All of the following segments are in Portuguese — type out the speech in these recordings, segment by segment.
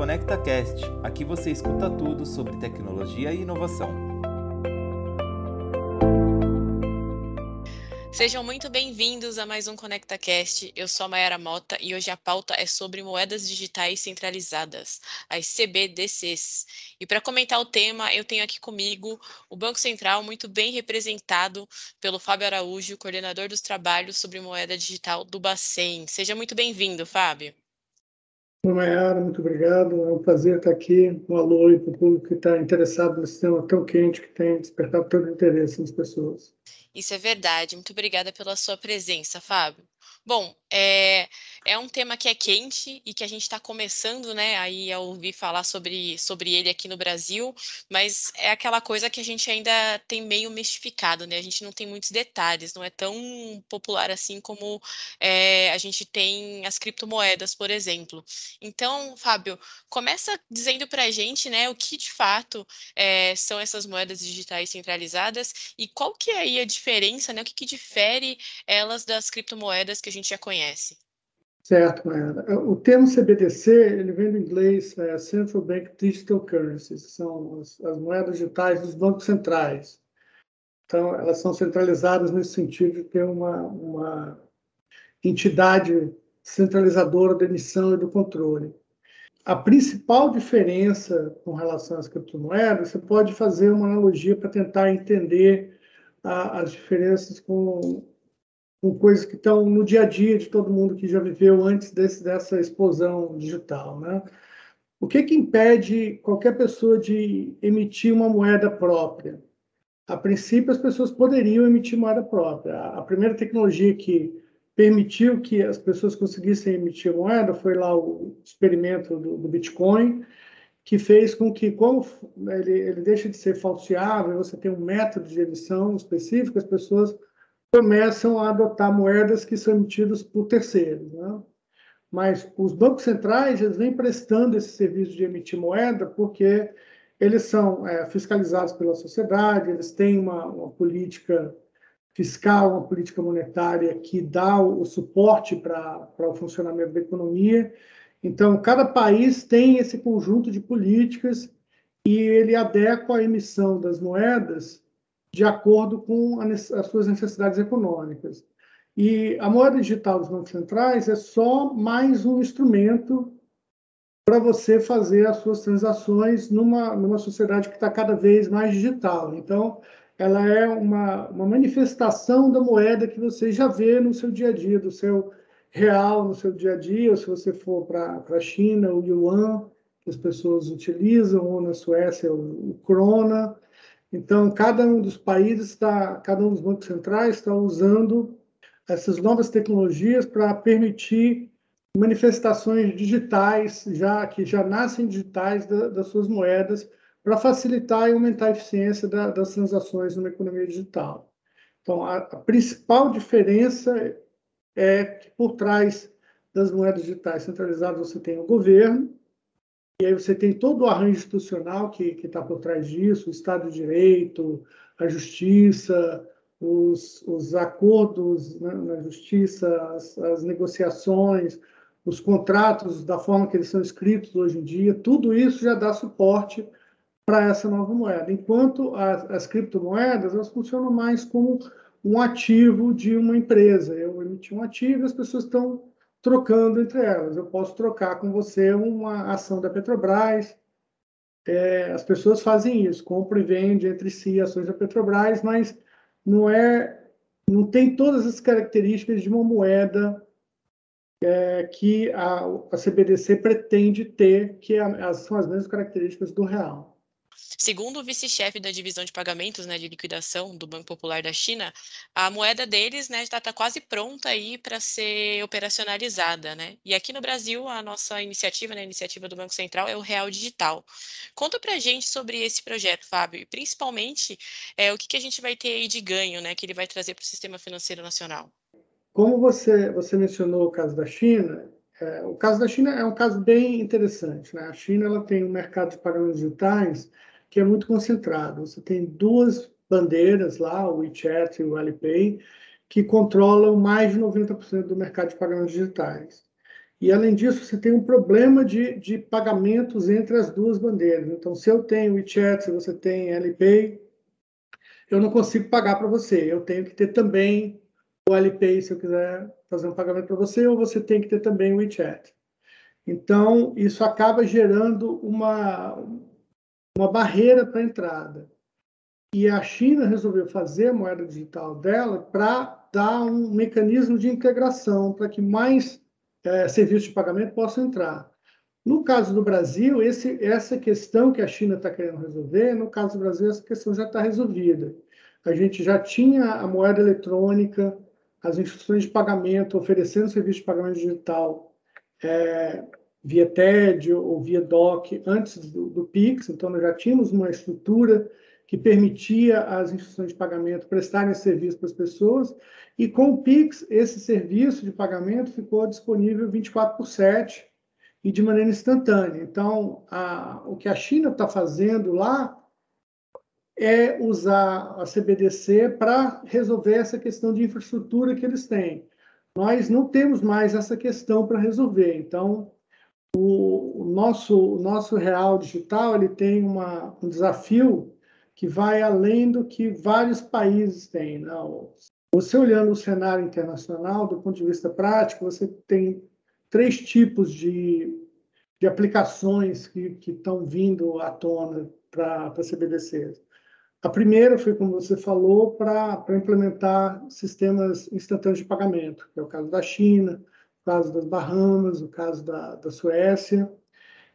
ConectaCast. Aqui você escuta tudo sobre tecnologia e inovação. Sejam muito bem-vindos a mais um ConectaCast. Eu sou a Mayara Mota e hoje a pauta é sobre moedas digitais centralizadas, as CBDCs. E para comentar o tema, eu tenho aqui comigo o Banco Central, muito bem representado pelo Fábio Araújo, coordenador dos trabalhos sobre moeda digital do Bacen. Seja muito bem-vindo, Fábio. Oi, Mayara, muito obrigado. É um prazer estar aqui. Um alô aí para o público que está interessado nesse tema tão quente que tem despertado tanto interesse nas pessoas. Isso é verdade. Muito obrigada pela sua presença, Fábio. Bom, é, é um tema que é quente e que a gente está começando, né, aí a ouvir falar sobre, sobre ele aqui no Brasil, mas é aquela coisa que a gente ainda tem meio mistificado, né? A gente não tem muitos detalhes, não é tão popular assim como é, a gente tem as criptomoedas, por exemplo. Então, Fábio, começa dizendo para a gente, né, o que de fato é, são essas moedas digitais centralizadas e qual que é aí a diferença, né? O que, que difere elas das criptomoedas que a gente já conhece. Certo, Mayara. O termo CBDC ele vem do inglês é, Central Bank Digital Currencies, são as, as, moedas digitais dos bancos centrais. Então, elas são centralizadas nesse sentido de ter uma, uma entidade centralizadora da emissão e do controle. A principal diferença com relação às criptomoedas, você pode fazer uma analogia para tentar entender a, as diferenças com com coisas que estão no dia a dia de todo mundo que já viveu antes desse, dessa explosão digital. Né? O que, que impede qualquer pessoa de emitir uma moeda própria? A princípio, as pessoas poderiam emitir moeda própria. A primeira tecnologia que permitiu que as pessoas conseguissem emitir moeda foi lá o experimento do, do Bitcoin, que fez com que, como ele, ele deixa de ser falseável, você tem um método de emissão específico, as pessoas começam a adotar moedas que são emitidas por terceiros. Né? Mas os bancos centrais eles vêm prestando esse serviço de emitir moeda porque eles são é, fiscalizados pela sociedade, eles têm uma, uma, política fiscal, uma política monetária que dá o, o suporte para o funcionamento da economia. Então, cada país tem esse conjunto de políticas e ele adequa a emissão das moedas de acordo com as suas necessidades econômicas. E a moeda digital dos bancos centrais é só mais um instrumento para você fazer as suas transações numa, numa sociedade que está cada vez mais digital. Então, ela é uma, uma manifestação da moeda que você já vê no seu dia a dia, do seu real no seu dia a dia, ou se você for para a China, o yuan, que as pessoas utilizam, ou na Suécia, o, o krona. Então, cada um dos países está, cada um dos bancos centrais está usando essas novas tecnologias para permitir manifestações digitais, já que já nascem digitais da, das suas moedas, para facilitar e aumentar a eficiência da, das transações numa economia digital. Então, a, a principal diferença é que por trás das moedas digitais centralizadas você tem o governo, e aí você tem todo o arranjo institucional que está por trás disso, o Estado de Direito, a Justiça, os, os acordos né, na Justiça, as, as, negociações, os contratos da forma que eles são escritos hoje em dia, tudo isso já dá suporte para essa nova moeda. Enquanto as, as criptomoedas, elas funcionam mais como um ativo de uma empresa. Eu emiti um ativo as pessoas estão trocando entre elas. Eu posso trocar com você uma ação da Petrobras. É, as pessoas fazem isso, compram e vendem entre si ações da Petrobras, mas não é, não tem todas as características de uma moeda é, que a, a CBDC pretende ter, que é, são as mesmas características do real. Segundo o vice-chefe da divisão de pagamentos né, de liquidação do Banco Popular da China, a moeda deles né, está tá quase pronta aí para ser operacionalizada. Né? E aqui no Brasil, a nossa iniciativa, né, a iniciativa do Banco Central, é o Real Digital. Conta para a gente sobre esse projeto, Fábio, e principalmente é, o que, que a gente vai ter aí de ganho né, que ele vai trazer para o sistema financeiro nacional. Como você, você mencionou o caso da China, é, o caso da China é um caso bem interessante. Né? A China ela tem um mercado de pagamentos digitais que é muito concentrado. Você tem duas bandeiras lá, o WeChat e o Alipay, que controlam mais de 90% do mercado de pagamentos digitais. E, além disso, você tem um problema de, de pagamentos entre as duas bandeiras. Então, se eu tenho WeChat, se você tem Alipay, eu não consigo pagar para você. Eu tenho que ter também o Alipay se eu quiser fazer um pagamento para você, ou você tem que ter também o WeChat. Então, isso acaba gerando uma, uma barreira para entrada. E a China resolveu fazer a moeda digital dela para dar um mecanismo de integração para que mais é, serviços de pagamento possam entrar. No caso do Brasil, esse, essa questão que a China está querendo resolver, no caso do Brasil, essa questão já está resolvida. A gente já tinha a moeda eletrônica, as instituições de pagamento oferecendo serviço de pagamento digital é, via TED ou via DOC antes do, do PIX, então nós já tínhamos uma estrutura que permitia às instituições de pagamento prestarem serviço para as pessoas, e com o PIX, esse serviço de pagamento ficou disponível 24 por 7 e de maneira instantânea. Então, a, o que a China está fazendo lá é usar a CBDC para resolver essa questão de infraestrutura que eles têm. Nós não temos mais essa questão para resolver. Então, o, nosso, o nosso real digital ele tem uma, um desafio que vai além do que vários países têm. Não? Né? Você olhando o cenário internacional, do ponto de vista prático, você tem três tipos de, de aplicações que estão vindo à tona para CBDCs. A primeira foi, como você falou, para implementar sistemas instantâneos de pagamento, que é o caso da China, o caso das Bahamas, o caso da, da Suécia.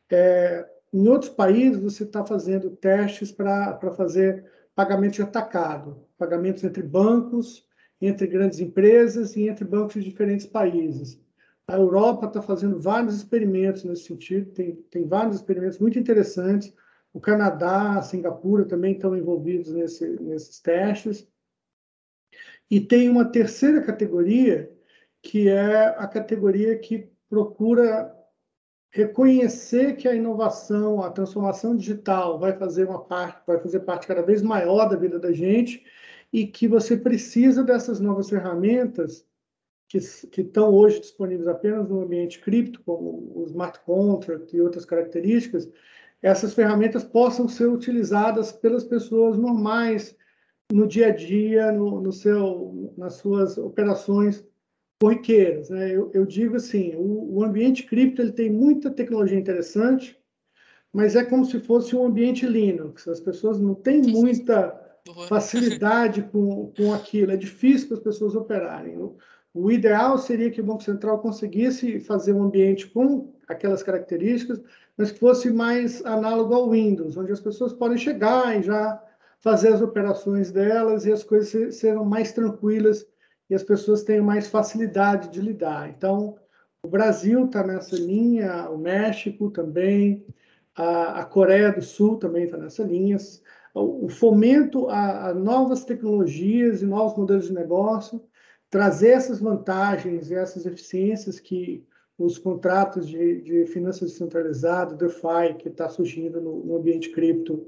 É, em outros países, você está fazendo testes para fazer pagamento de atacado, pagamentos entre bancos, entre grandes empresas e entre bancos de diferentes países. A Europa está fazendo vários experimentos nesse sentido, tem, tem vários experimentos muito interessantes o Canadá, a Singapura também estão envolvidos nesse, nesses testes. E tem uma terceira categoria, que é a categoria que procura reconhecer que a inovação, a transformação digital vai fazer uma parte, vai fazer parte cada vez maior da vida da gente e que você precisa dessas novas ferramentas que, que estão hoje disponíveis apenas no ambiente cripto, como o smart contract e outras características, essas ferramentas possam ser utilizadas pelas pessoas normais no dia a dia, no, no seu, nas suas operações corriqueiras. Né? Eu, eu, digo assim, o, o, ambiente cripto ele tem muita tecnologia interessante, mas é como se fosse um ambiente Linux. As pessoas não têm muita facilidade com, com aquilo, é difícil para as pessoas operarem. O, o ideal seria que o Banco Central conseguisse fazer um ambiente com aquelas características, mas que fosse mais análogo ao Windows, onde as pessoas podem chegar e já fazer as operações delas e as coisas serão mais tranquilas e as pessoas tenham mais facilidade de lidar. Então, o Brasil está nessa linha, o México também, a, a Coreia do Sul também está nessa linha. O, o fomento a, a novas tecnologias e novos modelos de negócio, trazer essas vantagens e essas eficiências que os contratos de, de finanças descentralizadas, DeFi, que está surgindo no, no, ambiente cripto,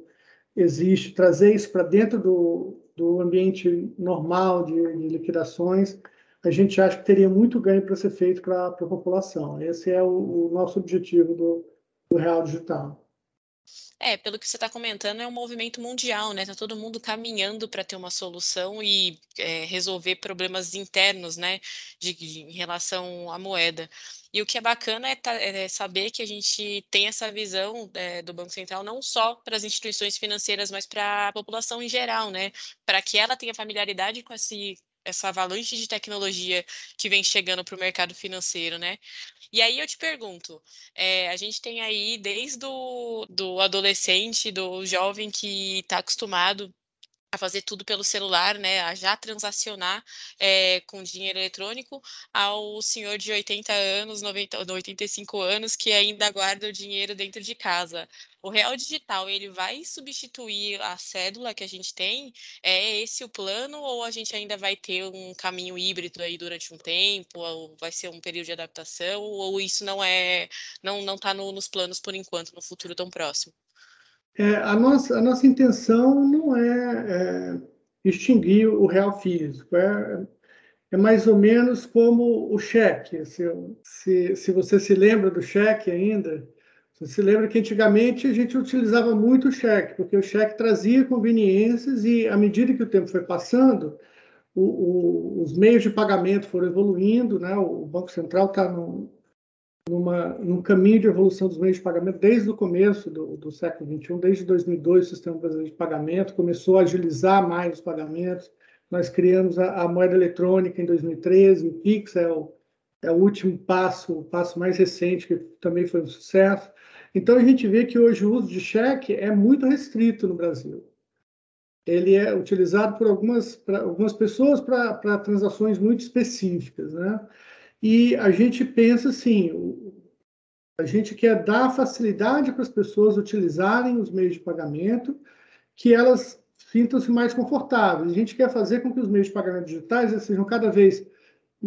existe, trazer isso para dentro do, do ambiente normal de, de, liquidações, a gente acha que teria muito ganho para ser feito para a população. Esse é o, o nosso objetivo do, do Real Digital. É, pelo que você está comentando, é um movimento mundial, né? Está todo mundo caminhando para ter uma solução e é, resolver problemas internos, né? De, de, em relação à moeda. E o que é bacana é, tá, é saber que a gente tem essa visão é, do Banco Central não só para as instituições financeiras, mas para a população em geral, né? Para que ela tenha familiaridade com esse essa avalanche de tecnologia que vem chegando para o mercado financeiro, né? E aí eu te pergunto, é, a gente tem aí desde o do adolescente, do jovem que está acostumado a fazer tudo pelo celular, né, a já transacionar é, com dinheiro eletrônico, ao senhor de 80 anos, 90, 85 anos, que ainda guarda o dinheiro dentro de casa. O real digital, ele vai substituir a cédula que a gente tem? É esse o plano ou a gente ainda vai ter um caminho híbrido aí durante um tempo, ou vai ser um período de adaptação, ou isso não é, não não está no, nos planos por enquanto, no futuro tão próximo? É, a, nossa, a nossa intenção não é, é, extinguir o real físico, é, é mais ou menos como o cheque. Se, se, se você se lembra do cheque ainda, você se lembra que antigamente a gente utilizava muito o cheque, porque o cheque trazia conveniências e, à medida que o tempo foi passando, o, o, os meios de pagamento foram evoluindo, né? o Banco Central está numa, num caminho de evolução dos meios de pagamento desde o começo do, do século XXI, desde 2002, o sistema brasileiro de pagamento começou a agilizar mais os pagamentos. Nós criamos a, a moeda eletrônica em 2013, o Pix é o, é o último passo, o passo mais recente, que também foi um sucesso. Então, a gente vê que hoje o uso de cheque é muito restrito no Brasil. Ele é utilizado por algumas, algumas pessoas para transações muito específicas, né? E a gente pensa assim, a gente quer dar facilidade para as pessoas utilizarem os meios de pagamento, que elas sintam-se mais confortáveis. A gente quer fazer com que os meios de pagamento digitais sejam cada vez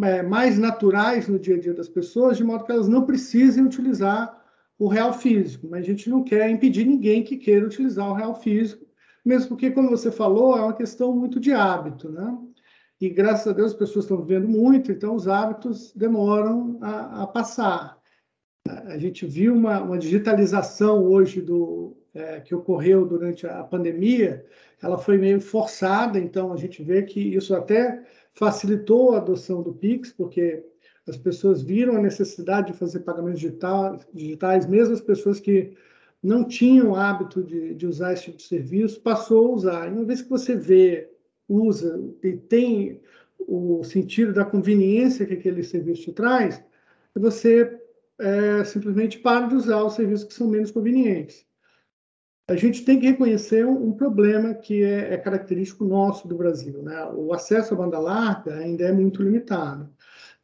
é, mais naturais no dia a dia das pessoas, de modo que elas não precisem utilizar o real físico. Mas a gente não quer impedir ninguém que queira utilizar o real físico, mesmo porque, como você falou, é uma questão muito de hábito, né? E graças a Deus as pessoas estão vivendo muito, então os hábitos demoram a, a passar. A gente viu uma, uma digitalização hoje do é, que ocorreu durante a pandemia, ela foi meio forçada, então a gente vê que isso até facilitou a adoção do Pix, porque as pessoas viram a necessidade de fazer pagamentos digitais, mesmo as pessoas que não tinham hábito de, de usar esse tipo de serviço, passou a usar. E uma vez que você vê usa e tem o sentido da conveniência que aquele serviço te traz, você é, simplesmente para de usar os serviços que são menos convenientes. A gente tem que reconhecer um, um problema que é, é, característico nosso do Brasil. Né? O acesso à banda larga ainda é muito limitado.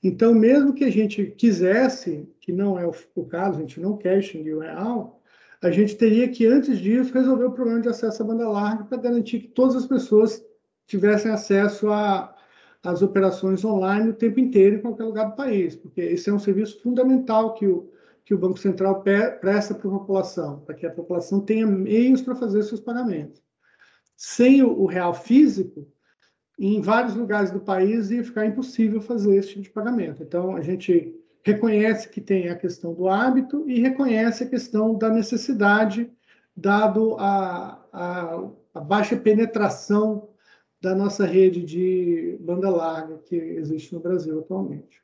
Então, mesmo que a gente quisesse, que não é o, o caso, a gente não quer extinguir o real, a gente teria que, antes disso, resolver o problema de acesso à banda larga para garantir que todas as pessoas tivessem acesso às operações online o tempo inteiro em qualquer lugar do país, porque esse é um serviço fundamental que o, que o Banco Central presta para a população, para que a população tenha meios para fazer seus pagamentos. Sem o, o real físico, em vários lugares do país ia ficar impossível fazer esse tipo de pagamento. Então, a gente reconhece que tem a questão do hábito e reconhece a questão da necessidade, dado a, a, a baixa penetração da nossa rede de banda larga que existe no Brasil atualmente.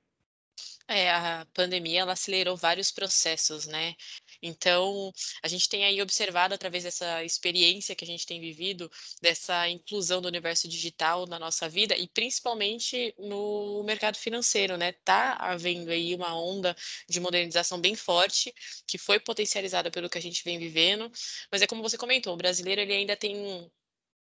É, a pandemia ela acelerou vários processos, né? Então, a gente tem aí observado através dessa experiência que a gente tem vivido, dessa inclusão do universo digital na nossa vida e principalmente no mercado financeiro, né? Tá havendo aí uma onda de modernização bem forte, que foi potencializada pelo que a gente vem vivendo, mas é como você comentou, o brasileiro ele ainda tem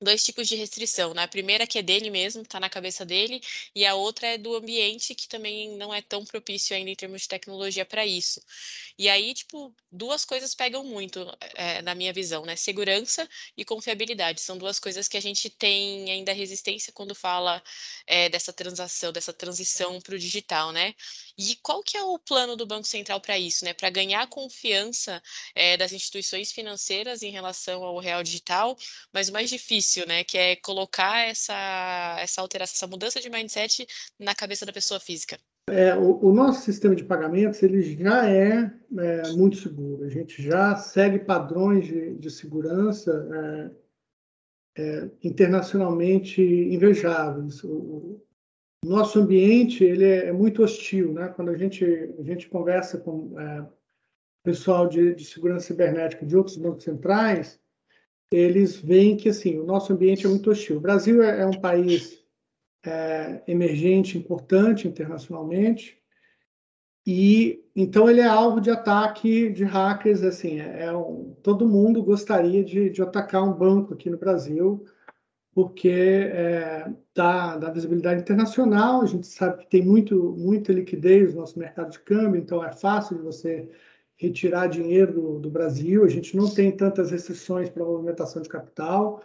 dois tipos de restrição, né? A primeira que é dele mesmo, tá na cabeça dele, e a outra é do ambiente que também não é tão propício ainda em termos de tecnologia para isso. E aí, tipo, duas coisas pegam muito é, na minha visão, né? Segurança e confiabilidade são duas coisas que a gente tem ainda resistência quando fala é, dessa transação, dessa transição para o digital, né? E qual que é o plano do Banco Central para isso, né? Para ganhar a confiança é, das instituições financeiras em relação ao real digital, mas o mais difícil, né? Que é colocar essa, essa alteração, essa mudança de mindset na cabeça da pessoa física. É, o, o, nosso sistema de pagamentos ele já é, é, muito seguro. A gente já segue padrões de, de segurança é, é internacionalmente invejáveis. O, nosso ambiente ele é, é, muito hostil, né? Quando a gente a gente conversa com é, pessoal de, de, segurança cibernética de outros bancos centrais, eles veem que assim o nosso ambiente é muito hostil. O Brasil é, é um país é, emergente, importante internacionalmente, e então ele é alvo de ataque de hackers. Assim, é, é um, todo mundo gostaria de, de atacar um banco aqui no Brasil porque é, dá, dá, visibilidade internacional, a gente sabe que tem muito, muita liquidez no nosso mercado de câmbio, então é fácil de você retirar dinheiro do, do Brasil, a gente não tem tantas restrições para a movimentação de capital.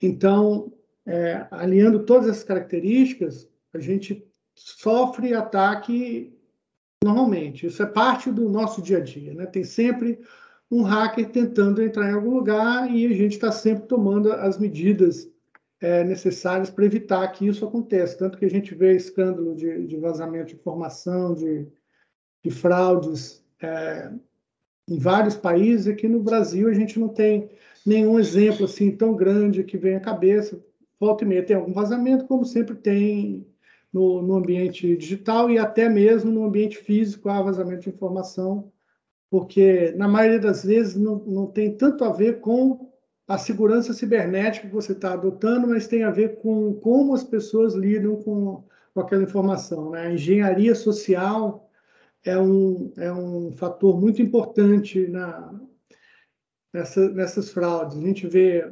Então, é, alinhando todas essas características, a gente sofre ataque normalmente. Isso é parte do nosso dia a dia. Né? Tem sempre um hacker tentando entrar em algum lugar e a gente está sempre tomando as medidas é, necessárias para evitar que isso aconteça. Tanto que a gente vê escândalo de, de vazamento de informação, de, de fraudes é, em vários países, aqui no Brasil a gente não tem nenhum exemplo assim tão grande que vem à cabeça. Volta e meia tem algum vazamento, como sempre tem no, no ambiente digital e até mesmo no ambiente físico há vazamento de informação, porque na maioria das vezes não, não tem tanto a ver com a segurança cibernética que você está adotando, mas tem a ver com como as pessoas lidam com, com aquela informação. Né? A engenharia social é um, é um fator muito importante na, nessa, nessas fraudes. A gente vê,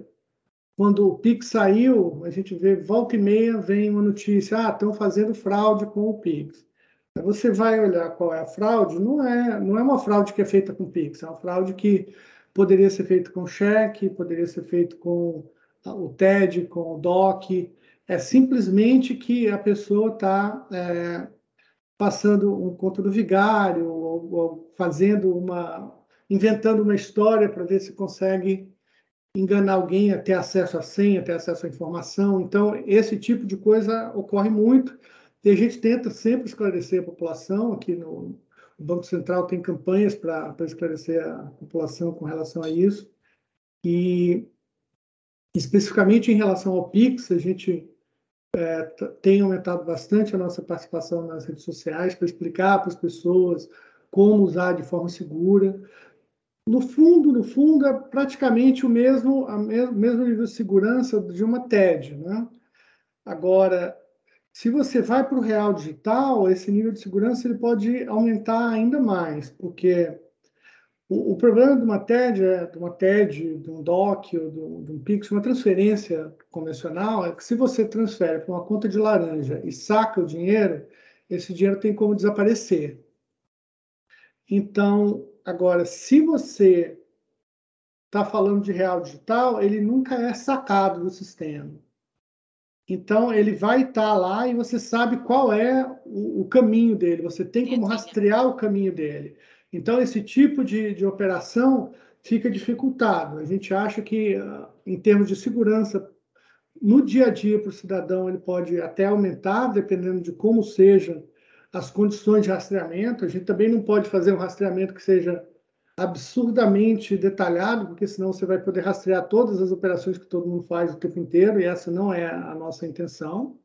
quando o Pix saiu, a gente vê, volta e meia, vem uma notícia, ah, estão fazendo fraude com o Pix. Você vai olhar qual é a fraude, não é, não é uma fraude que é feita com o Pix, é uma fraude que poderia ser feito com cheque, poderia ser feito com o TED, com o DOC. É simplesmente que a pessoa está é, passando um conto do vigário, ou, ou fazendo uma. inventando uma história para ver se consegue enganar alguém, a ter acesso à senha, ter acesso à informação. Então, esse tipo de coisa ocorre muito. E a gente tenta sempre esclarecer a população aqui no, Banco Central tem campanhas para esclarecer a população com relação a isso. E, especificamente em relação ao PIX, a gente é, tem aumentado bastante a nossa participação nas redes sociais para explicar para as pessoas como usar de forma segura. No fundo, no fundo, é praticamente o mesmo, a mesmo, mesmo nível de segurança de uma TED. Né? Agora, se você vai para o real digital, esse nível de segurança ele pode aumentar ainda mais, porque o, o problema de uma TED, é, de uma TED, de um DOC ou de, de um Pix, uma transferência convencional, é que se você transfere para uma conta de laranja e saca o dinheiro, esse dinheiro tem como desaparecer. Então, agora, se você está falando de real digital, ele nunca é sacado do sistema. Então, ele vai estar tá lá e você sabe qual é o, o, caminho dele, você tem como rastrear o caminho dele. Então, esse tipo de, de operação fica dificultado. A gente acha que, ah, em termos de segurança, no dia a dia para o cidadão, ele pode até aumentar, dependendo de como sejam as condições de rastreamento. A gente também não pode fazer um rastreamento que seja absurdamente detalhado, porque senão você vai poder rastrear todas as operações que todo mundo faz o tempo inteiro, e essa não é a nossa intenção.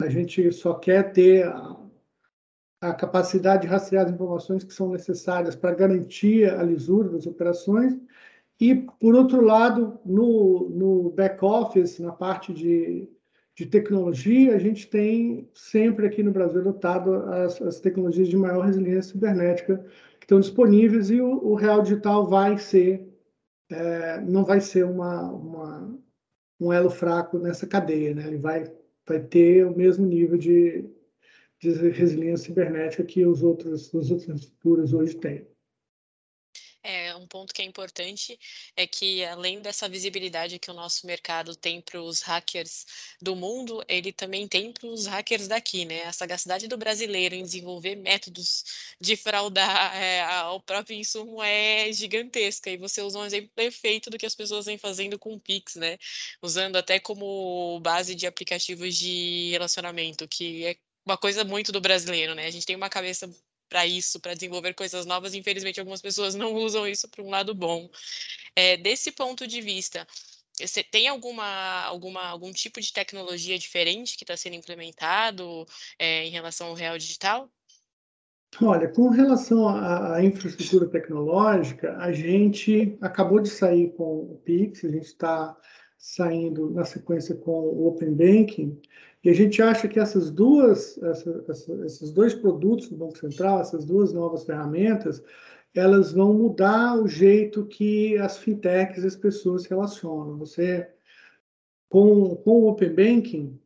A gente só quer ter a, capacidade de rastrear as informações que são necessárias para garantir a lisura das operações. E, por outro lado, no, no back-office, na parte de, de tecnologia, a gente tem sempre aqui no Brasil adotado as, as tecnologias de maior resiliência cibernética, estão disponíveis e o, o real digital vai ser, é, não vai ser uma, uma, um elo fraco nessa cadeia, né? Ele vai, vai ter o mesmo nível de, de resiliência cibernética que os outros, as outras estruturas hoje têm um ponto que é importante é que, além dessa visibilidade que o nosso mercado tem para os hackers do mundo, ele também tem para os hackers daqui, né? A sagacidade do brasileiro em desenvolver métodos de fraudar é, o próprio insumo é gigantesca. E você usou um exemplo perfeito do que as pessoas vêm fazendo com o Pix, né? Usando até como base de aplicativos de relacionamento, que é uma coisa muito do brasileiro, né? A gente tem uma cabeça para isso, para desenvolver coisas novas. Infelizmente, algumas pessoas não usam isso para um lado bom. É, desse ponto de vista, você tem alguma, alguma, algum tipo de tecnologia diferente que está sendo implementado é, em relação ao real digital? Olha, com relação à, infraestrutura tecnológica, a gente acabou de sair com o Pix, a gente está saindo na sequência com o Open Banking, e a gente acha que essas duas, essa, essa, esses dois produtos do Banco Central, essas duas novas ferramentas, elas vão mudar o jeito que as fintechs e as pessoas se relacionam. Você, com, com o Open Banking,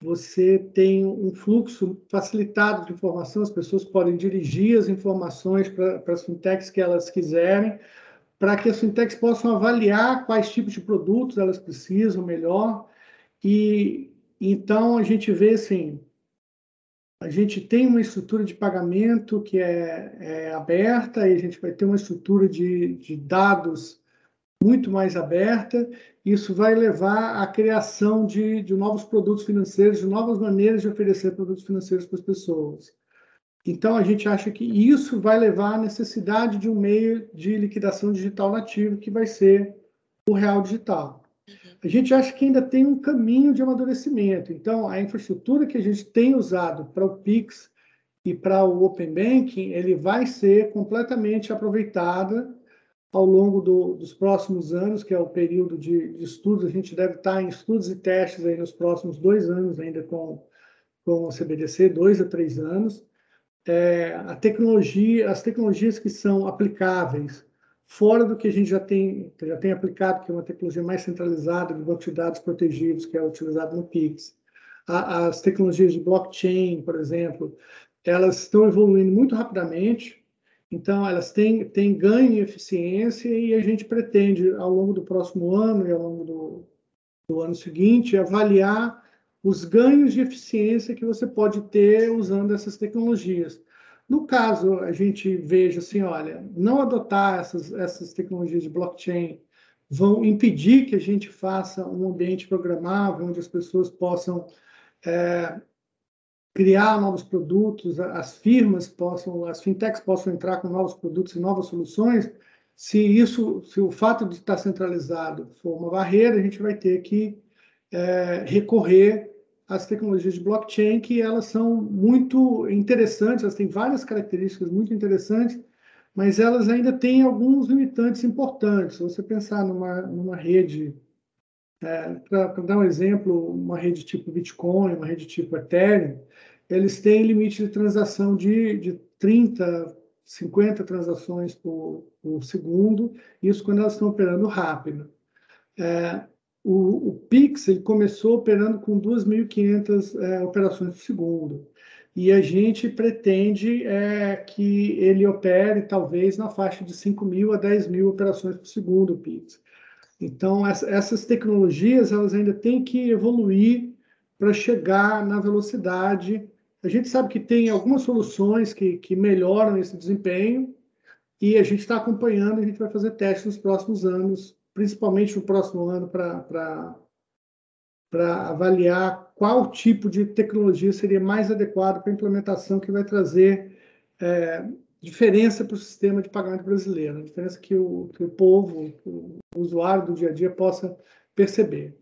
você tem um fluxo facilitado de informação, as pessoas podem dirigir as informações para, as fintechs que elas quiserem, para que as fintechs possam avaliar quais tipos de produtos elas precisam melhor e, então, a gente vê assim, a gente tem uma estrutura de pagamento que é, é aberta, e a gente vai ter uma estrutura de, de dados muito mais aberta, isso vai levar à criação de, de novos produtos financeiros, de novas maneiras de oferecer produtos financeiros para as pessoas. Então, a gente acha que isso vai levar à necessidade de um meio de liquidação digital nativo, que vai ser o real digital. A gente acha que ainda tem um caminho de amadurecimento. Então, a infraestrutura que a gente tem usado para o Pix e para o Open Banking, ele vai ser completamente aproveitada ao longo do, dos próximos anos, que é o período de, de, estudos. A gente deve estar em estudos e testes aí nos próximos dois anos ainda com, com o CBDC, dois a três anos. É, a tecnologia, as tecnologias que são aplicáveis fora do que a gente já tem, já tem aplicado, que é uma tecnologia mais centralizada de banco de dados protegidos, que é utilizado no Pix. as tecnologias de blockchain, por exemplo, elas estão evoluindo muito rapidamente, então elas têm, têm ganho em eficiência e a gente pretende, ao longo do próximo ano e ao longo do, do ano seguinte, avaliar os ganhos de eficiência que você pode ter usando essas tecnologias. No caso, a gente veja assim, olha, não adotar essas, essas tecnologias de blockchain vão impedir que a gente faça um ambiente programável onde as pessoas possam é, criar novos produtos, as firmas possam, as fintechs possam entrar com novos produtos e novas soluções. Se isso, se o fato de estar centralizado for uma barreira, a gente vai ter que é, recorrer as tecnologias de blockchain, que elas são muito interessantes, elas têm várias características muito interessantes, mas elas ainda têm alguns limitantes importantes. Se você pensar numa, numa rede, é, para dar um exemplo, uma rede tipo Bitcoin, uma rede tipo Ethereum, eles têm limite de transação de, de 30, 50 transações por, por segundo, isso quando elas estão operando rápido. É, o, o Pix ele começou operando com 2.500 é, operações por segundo. E a gente pretende é, que ele opere talvez na faixa de 5 mil a 10 mil operações por segundo, o Pix. Então, essas tecnologias elas ainda têm que evoluir para chegar na velocidade. A gente sabe que tem algumas soluções que, que melhoram esse desempenho e a gente está acompanhando, a gente vai fazer testes nos próximos anos principalmente no próximo ano, para avaliar qual tipo de tecnologia seria mais adequado para a implementação que vai trazer é, diferença para o sistema de pagamento brasileiro, diferença que o, que o povo, o usuário do dia a dia possa perceber.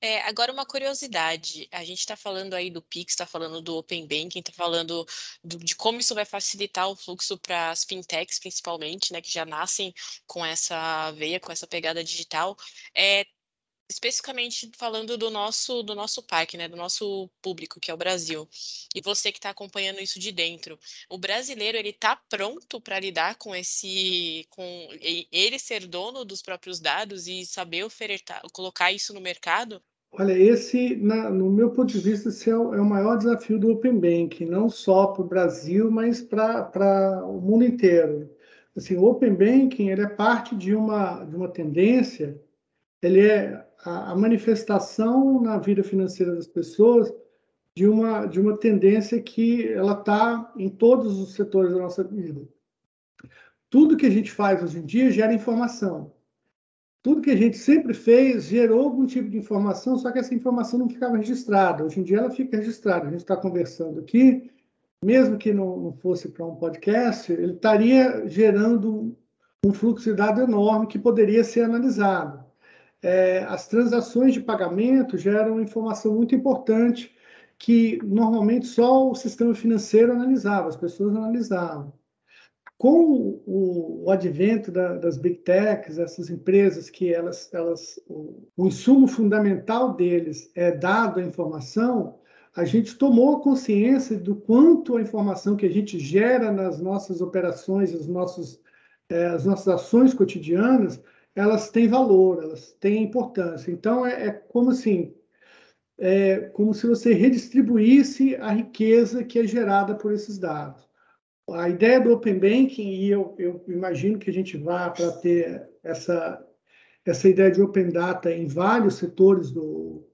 É, agora, uma curiosidade: a gente está falando aí do Pix, está falando do Open Banking, está falando do, de como isso vai facilitar o fluxo para as fintechs, principalmente, né, que já nascem com essa veia, com essa pegada digital. É, especificamente falando do nosso do nosso parque, né, do nosso público, que é o Brasil. E você que está acompanhando isso de dentro, o brasileiro ele está pronto para lidar com esse, com ele ser dono dos próprios dados e saber ofertar, colocar isso no mercado? Olha, esse, na, no meu ponto de vista, esse é o, é o maior desafio do Open Banking, não só para o Brasil, mas para o mundo inteiro. Assim, o Open Banking ele é parte de uma, de uma tendência, ele é a, manifestação na vida financeira das pessoas de uma, de uma tendência que ela está em todos os setores da nossa vida. Tudo que a gente faz hoje em dia gera informação. Tudo que a gente sempre fez gerou algum tipo de informação, só que essa informação não ficava registrada. Hoje em dia ela fica registrada. A gente está conversando aqui, mesmo que não, não fosse para um podcast, ele estaria gerando um fluxo de dados enorme que poderia ser analisado é, as transações de pagamento geram informação muito importante que normalmente só o sistema financeiro analisava, as pessoas analisavam. Com o, o advento da, das big techs, essas empresas que elas, elas o, o insumo fundamental deles é dado a informação, a gente tomou consciência do quanto a informação que a gente gera nas nossas operações, os nossos, é, as nossas ações cotidianas, elas têm valor, elas têm importância. Então, é, é como assim, é como se você redistribuísse a riqueza que é gerada por esses dados. A ideia do Open Banking, e eu, eu imagino que a gente vá para ter essa, essa ideia de Open Data em vários setores do,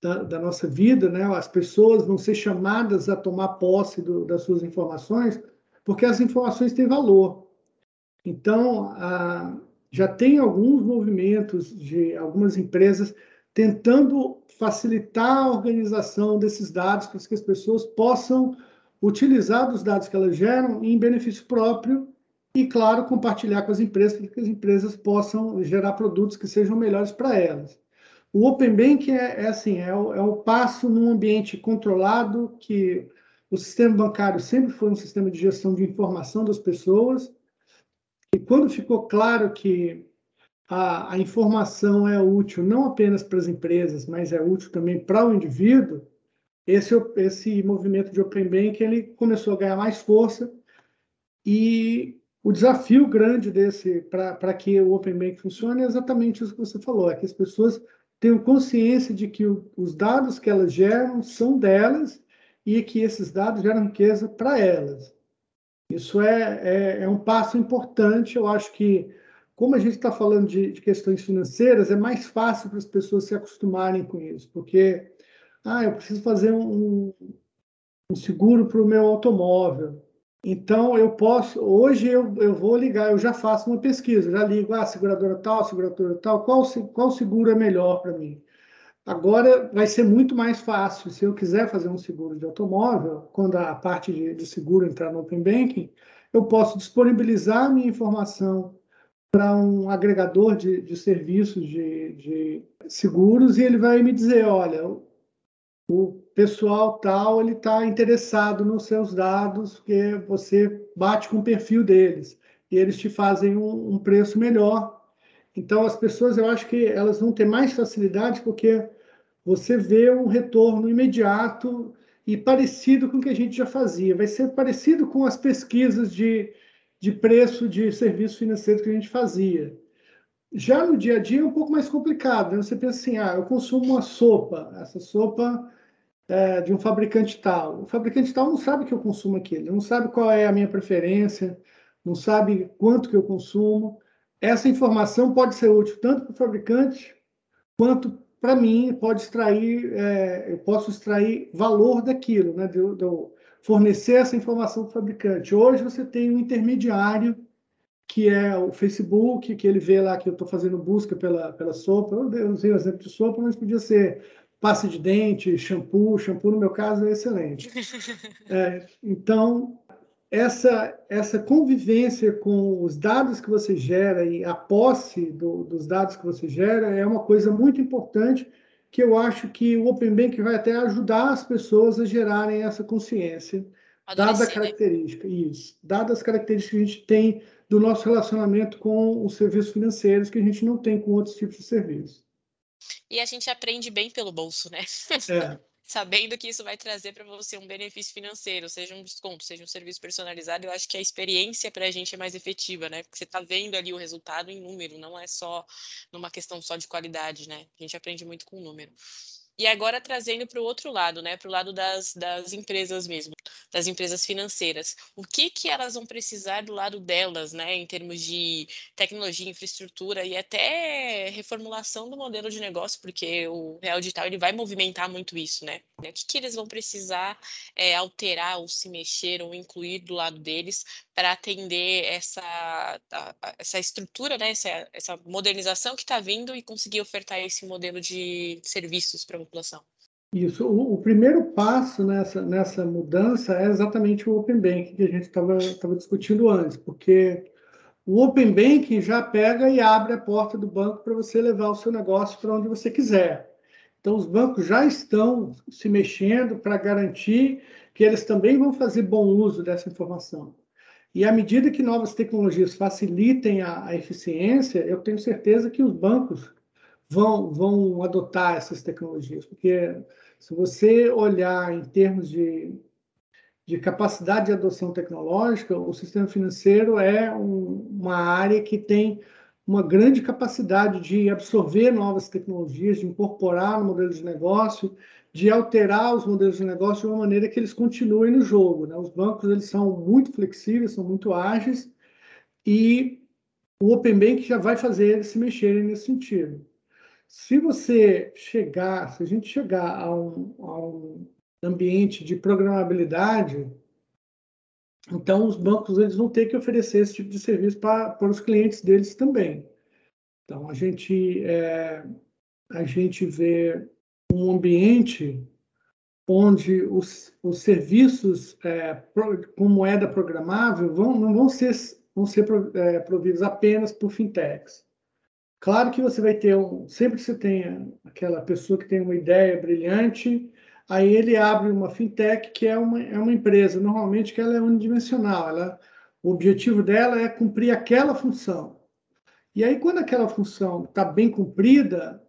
da, da, nossa vida, né? as pessoas vão ser chamadas a tomar posse do, das suas informações, porque as informações têm valor. Então, a, já tem alguns movimentos de algumas empresas tentando facilitar a organização desses dados para que as pessoas possam utilizar os dados que elas geram em benefício próprio e, claro, compartilhar com as empresas para que as empresas possam gerar produtos que sejam melhores para elas. O Open Bank é, é assim, é o, é o passo num ambiente controlado que o sistema bancário sempre foi um sistema de gestão de informação das pessoas e quando ficou claro que a, a informação é útil não apenas para as empresas, mas é útil também para o indivíduo, esse, esse movimento de Open Bank ele começou a ganhar mais força e o desafio grande desse para que o Open Bank funcione é exatamente isso que você falou, é que as pessoas tenham consciência de que o, os dados que elas geram são delas e que esses dados geram riqueza para elas. Isso é, é, é, um passo importante. Eu acho que, como a gente está falando de, de, questões financeiras, é mais fácil para as pessoas se acostumarem com isso, porque ah, eu preciso fazer um, um seguro para o meu automóvel. Então, eu posso, hoje eu, eu vou ligar, eu já faço uma pesquisa, já ligo, ah, seguradora tal, seguradora tal, qual, qual seguro é melhor para mim? Agora vai ser muito mais fácil. Se eu quiser fazer um seguro de automóvel, quando a parte de, de seguro entrar no Open Banking, eu posso disponibilizar minha informação para um agregador de, de serviços de, de, seguros e ele vai me dizer, olha, o pessoal tal ele está interessado nos seus dados, porque você bate com o perfil deles e eles te fazem um, um preço melhor. Então as pessoas, eu acho que elas vão ter mais facilidade porque você vê um retorno imediato e parecido com o que a gente já fazia. Vai ser parecido com as pesquisas de, de preço de serviços financeiros que a gente fazia. Já no dia a dia é um pouco mais complicado. Né? Você pensa assim, ah, eu consumo uma sopa, essa sopa é de um fabricante tal. O fabricante tal não sabe que eu consumo aquilo, não sabe qual é a minha preferência, não sabe quanto que eu consumo. Essa informação pode ser útil tanto para o fabricante quanto para mim, pode extrair, é, eu posso extrair valor daquilo, né? De, de fornecer essa informação para o fabricante. Hoje você tem um intermediário que é o Facebook, que ele vê lá que eu estou fazendo busca pela, pela sopa. Eu usei o exemplo de sopa, mas podia ser pasta de dente, shampoo. Shampoo, no meu caso, é excelente. É, então, essa, essa convivência com os dados que você gera e a posse do, dos dados que você gera é uma coisa muito importante que eu acho que o Open Bank vai até ajudar as pessoas a gerarem essa consciência, dada a característica, isso, dadas as características que a gente tem do nosso relacionamento com os serviços financeiros que a gente não tem com outros tipos de serviços. E a gente aprende bem pelo bolso, né? É. sabendo que isso vai trazer para você um benefício financeiro, seja um desconto, seja um serviço personalizado, eu acho que a experiência para a gente é mais efetiva, né? Porque você está vendo ali o resultado em número, não é só numa questão só de qualidade, né? A gente aprende muito com o número. E agora trazendo para o outro lado, né, para o lado das, das empresas mesmo, das empresas financeiras. O que, que elas vão precisar do lado delas, né, em termos de tecnologia, infraestrutura e até reformulação do modelo de negócio, porque o Real Digital ele vai movimentar muito isso, né? O que, que eles vão precisar é, alterar ou se mexer ou incluir do lado deles para atender essa, essa estrutura, né, essa, essa modernização que está vindo e conseguir ofertar esse modelo de serviços para a população. Isso. O, o, primeiro passo nessa, nessa mudança é exatamente o Open Banking que a gente estava discutindo antes, porque o Open Banking já pega e abre a porta do banco para você levar o seu negócio para onde você quiser. Então, os bancos já estão se mexendo para garantir que eles também vão fazer bom uso dessa informação. E à medida que novas tecnologias facilitem a, a eficiência, eu tenho certeza que os bancos vão, vão adotar essas tecnologias, porque se você olhar em termos de, de capacidade de adoção tecnológica, o sistema financeiro é um, uma área que tem uma grande capacidade de absorver novas tecnologias, de incorporar no modelo de negócio de alterar os modelos de negócio de uma maneira que eles continuem no jogo. Né? Os bancos eles são muito flexíveis, são muito ágeis e o Open Bank já vai fazer eles se mexerem nesse sentido. Se você chegar, se a gente chegar a um, a um ambiente de programabilidade, então os bancos eles vão ter que oferecer esse tipo de serviço para, os clientes deles também. Então, a gente, é, a gente vê um ambiente onde os, os serviços é, com moeda programável vão, não vão ser, vão ser é, providos apenas por fintechs. Claro que você vai ter um, sempre você tem aquela pessoa que tem uma ideia brilhante, aí ele abre uma fintech que é uma, é uma empresa, normalmente que ela é unidimensional, ela, o objetivo dela é cumprir aquela função. E aí, quando aquela função está bem cumprida,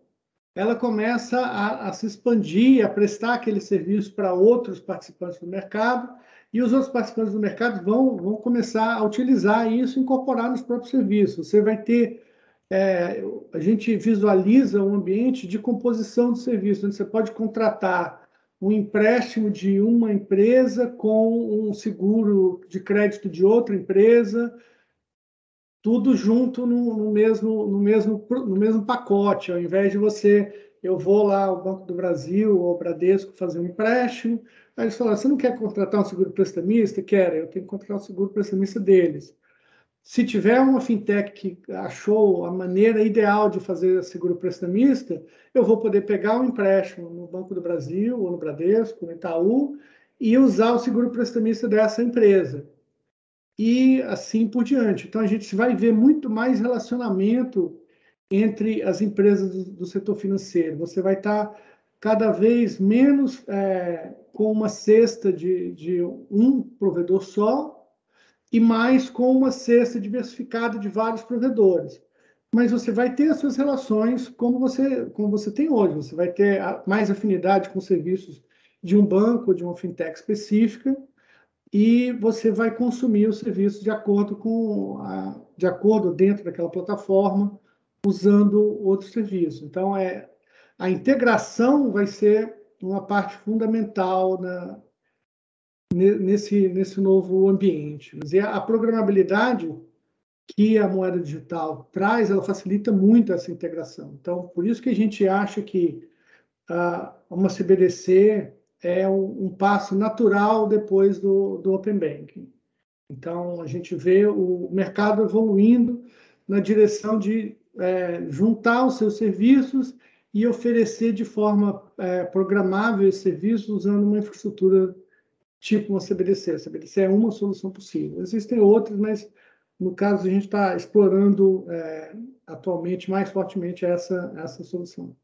ela começa a, a, se expandir, a prestar aquele serviço para outros participantes do mercado, e os outros participantes do mercado vão, vão começar a utilizar isso e incorporar nos próprios serviços. Você vai ter. É, a gente visualiza um ambiente de composição de serviço, onde você pode contratar um empréstimo de uma empresa com um seguro de crédito de outra empresa, tudo junto no, no, mesmo, no, mesmo, no mesmo pacote, ao invés de você, eu vou lá ao Banco do Brasil ou ao Bradesco fazer um empréstimo, aí eles falam, você não quer contratar um seguro prestamista? Quero, eu tenho que contratar o um seguro prestamista deles. Se tiver uma fintech que achou a maneira ideal de fazer seguro prestamista, eu vou poder pegar um empréstimo no Banco do Brasil, ou no Bradesco, no Itaú, e usar o seguro prestamista dessa empresa e assim por diante. Então, a gente vai ver muito mais relacionamento entre as empresas do, do setor financeiro. Você vai estar cada vez menos é, com uma cesta de, de um provedor só e mais com uma cesta diversificada de vários provedores. Mas você vai ter as suas relações como você, como você tem hoje. Você vai ter mais afinidade com serviços de um banco, de uma fintech específica, e você vai consumir o serviço de acordo com a, de acordo dentro daquela plataforma, usando outros serviços. Então, é, a integração vai ser uma parte fundamental na, nesse, nesse novo ambiente. E a programabilidade que a moeda digital traz, ela facilita muito essa integração. Então, por isso que a gente acha que uma CBDC é um, um passo natural depois do, do Open Banking. Então, a gente vê o mercado evoluindo na direção de é, juntar os seus serviços e oferecer de forma é, programável esses serviços usando uma infraestrutura tipo uma CBDC. A CBDC é uma solução possível. Existem outras, mas no caso a gente está explorando é, atualmente mais fortemente essa, essa solução.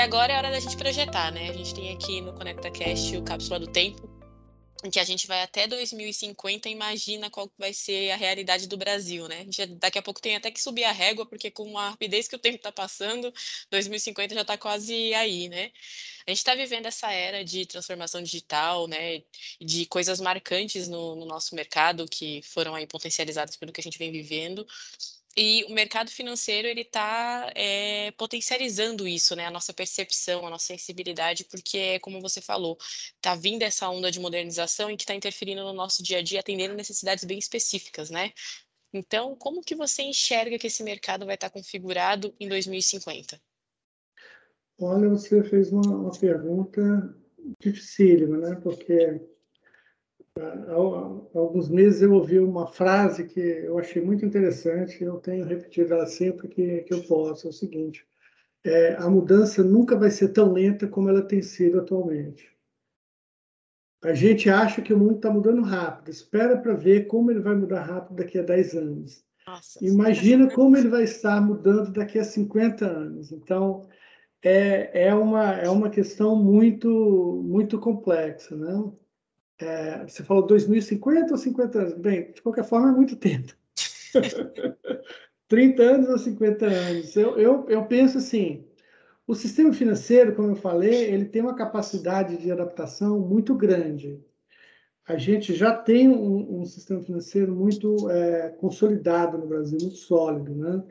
Agora é hora da gente projetar, né? A gente tem aqui no ConectaCast o Cápsula do Tempo, em que a gente vai até 2050 imagina qual vai ser a realidade do Brasil, né? Daqui a pouco tem até que subir a régua, porque com a rapidez que o tempo está passando, 2050 já está quase aí, né? A gente está vivendo essa era de transformação digital, né? De coisas marcantes no, no nosso mercado que foram aí potencializadas pelo que a gente vem vivendo. E o mercado financeiro ele está é, eh, potencializando isso, né? A nossa percepção, a nossa sensibilidade, porque, como você falou, está vindo essa onda de modernização e que está interferindo no nosso dia a dia, atendendo necessidades bem específicas, né? Então, como que você enxerga que esse mercado vai estar tá configurado em 2050? Olha, você fez uma, uma pergunta dificílima, né? Porque Há alguns meses eu ouvi uma frase que eu achei muito interessante, eu tenho repetido ela sempre que, que eu posso, é o seguinte, é, a mudança nunca vai ser tão lenta como ela tem sido atualmente. A gente acha que o mundo está mudando rápido, espera para ver como ele vai mudar rápido daqui a 10 anos. Nossa, Imagina como ele vai estar mudando daqui a 50 anos. Então, é, é, uma, é uma questão muito, muito complexa, né? É, você falou 2050 ou 50 anos? Bem, de qualquer forma, é muito tempo. 30 anos ou 50 anos. Eu, eu, eu penso assim, o sistema financeiro, como eu falei, ele tem uma capacidade de adaptação muito grande. A gente já tem um, um sistema financeiro muito é, consolidado no Brasil, muito sólido, né?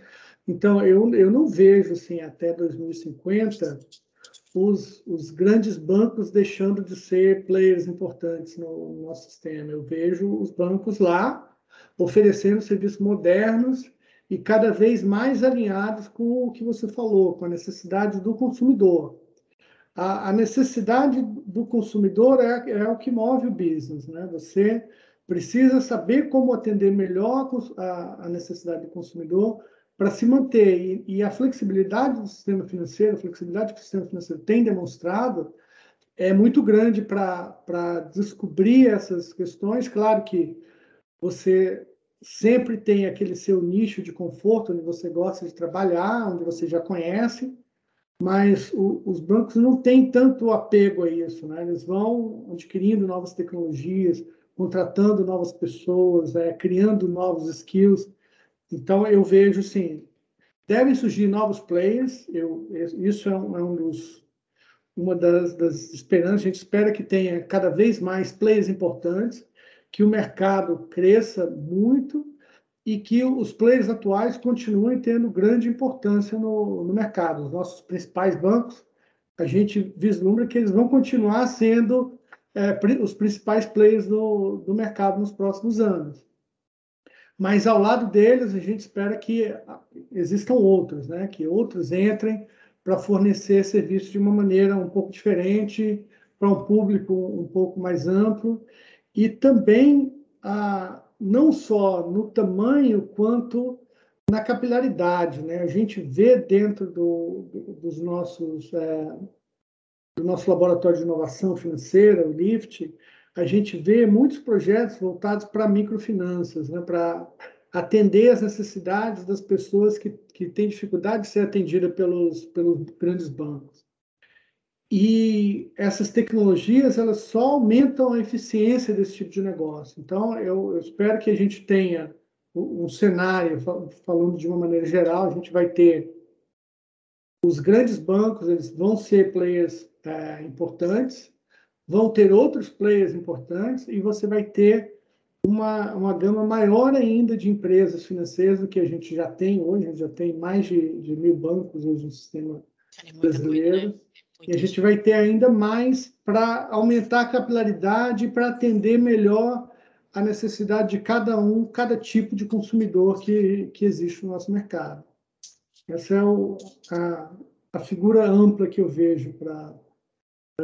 Então, eu, eu não vejo, assim, até 2050, os, os grandes bancos deixando de ser players importantes no, no nosso sistema. Eu vejo os bancos lá oferecendo serviços modernos e cada vez mais alinhados com o que você falou, com a necessidade do consumidor. A, a necessidade do consumidor é, é o que move o business, né? Você precisa saber como atender melhor a, a necessidade do consumidor para se manter. E, e, a flexibilidade do sistema financeiro, a flexibilidade que o sistema financeiro tem demonstrado, é muito grande para descobrir essas questões. Claro que você sempre tem aquele seu nicho de conforto, onde você gosta de trabalhar, onde você já conhece, mas o, os bancos não têm tanto apego a isso, né? Eles vão adquirindo novas tecnologias, contratando novas pessoas, é, criando novos skills. Então eu vejo assim, devem surgir novos players. Eu, isso é um, é um dos uma das, das esperanças. A gente espera que tenha cada vez mais players importantes, que o mercado cresça muito e que os players atuais continuem tendo grande importância no, no mercado. Os nossos principais bancos, a gente vislumbra que eles vão continuar sendo é, os principais players do, do mercado nos próximos anos. Mas ao lado deles, a gente espera que existam outros, né? que outros entrem para fornecer serviços de uma maneira um pouco diferente, para um público um pouco mais amplo, e também a, não só no tamanho quanto na capilaridade. Né? A gente vê dentro do, dos nossos, é, do nosso laboratório de inovação financeira, o LIFT, a gente vê muitos projetos voltados para microfinanças, né? para atender as necessidades das pessoas que, que têm dificuldade de ser atendida pelos, pelos grandes bancos. E essas tecnologias elas só aumentam a eficiência desse tipo de negócio. Então, eu, eu espero que a gente tenha um, cenário, falando de uma maneira geral, a gente vai ter os grandes bancos, eles vão ser players é, importantes, vão ter outros players importantes e você vai ter uma, uma gama maior ainda de empresas financeiras do que a gente já tem hoje. A gente já tem mais de, de mil bancos hoje no sistema é brasileiro. né? E a gente vai ter ainda mais para aumentar a capilaridade e para atender melhor a necessidade de cada um, cada tipo de consumidor que, que existe no nosso mercado. Essa é o, a, a figura ampla que eu vejo para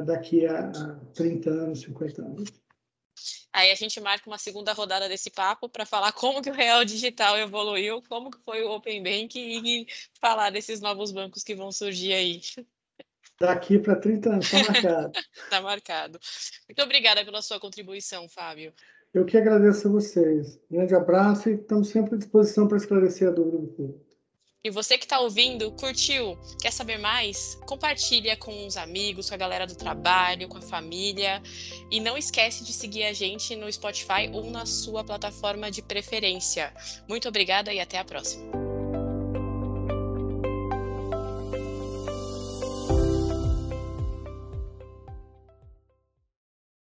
daqui a, a 30 anos, 50 anos. Aí a gente marca uma segunda rodada desse papo para falar como que o real digital evoluiu, como que foi o Open Bank e falar desses novos bancos que vão surgir aí. Daqui para 30 anos, está marcado. Está marcado. Muito obrigada pela sua contribuição, Fábio. Eu que agradeço a vocês. Grande abraço e estamos sempre à disposição para esclarecer a dúvida do público. E você que está ouvindo, curtiu, quer saber mais? Compartilha com os amigos, com a galera do trabalho, com a família. E não esquece de seguir a gente no Spotify ou na sua plataforma de preferência. Muito obrigada e até a próxima.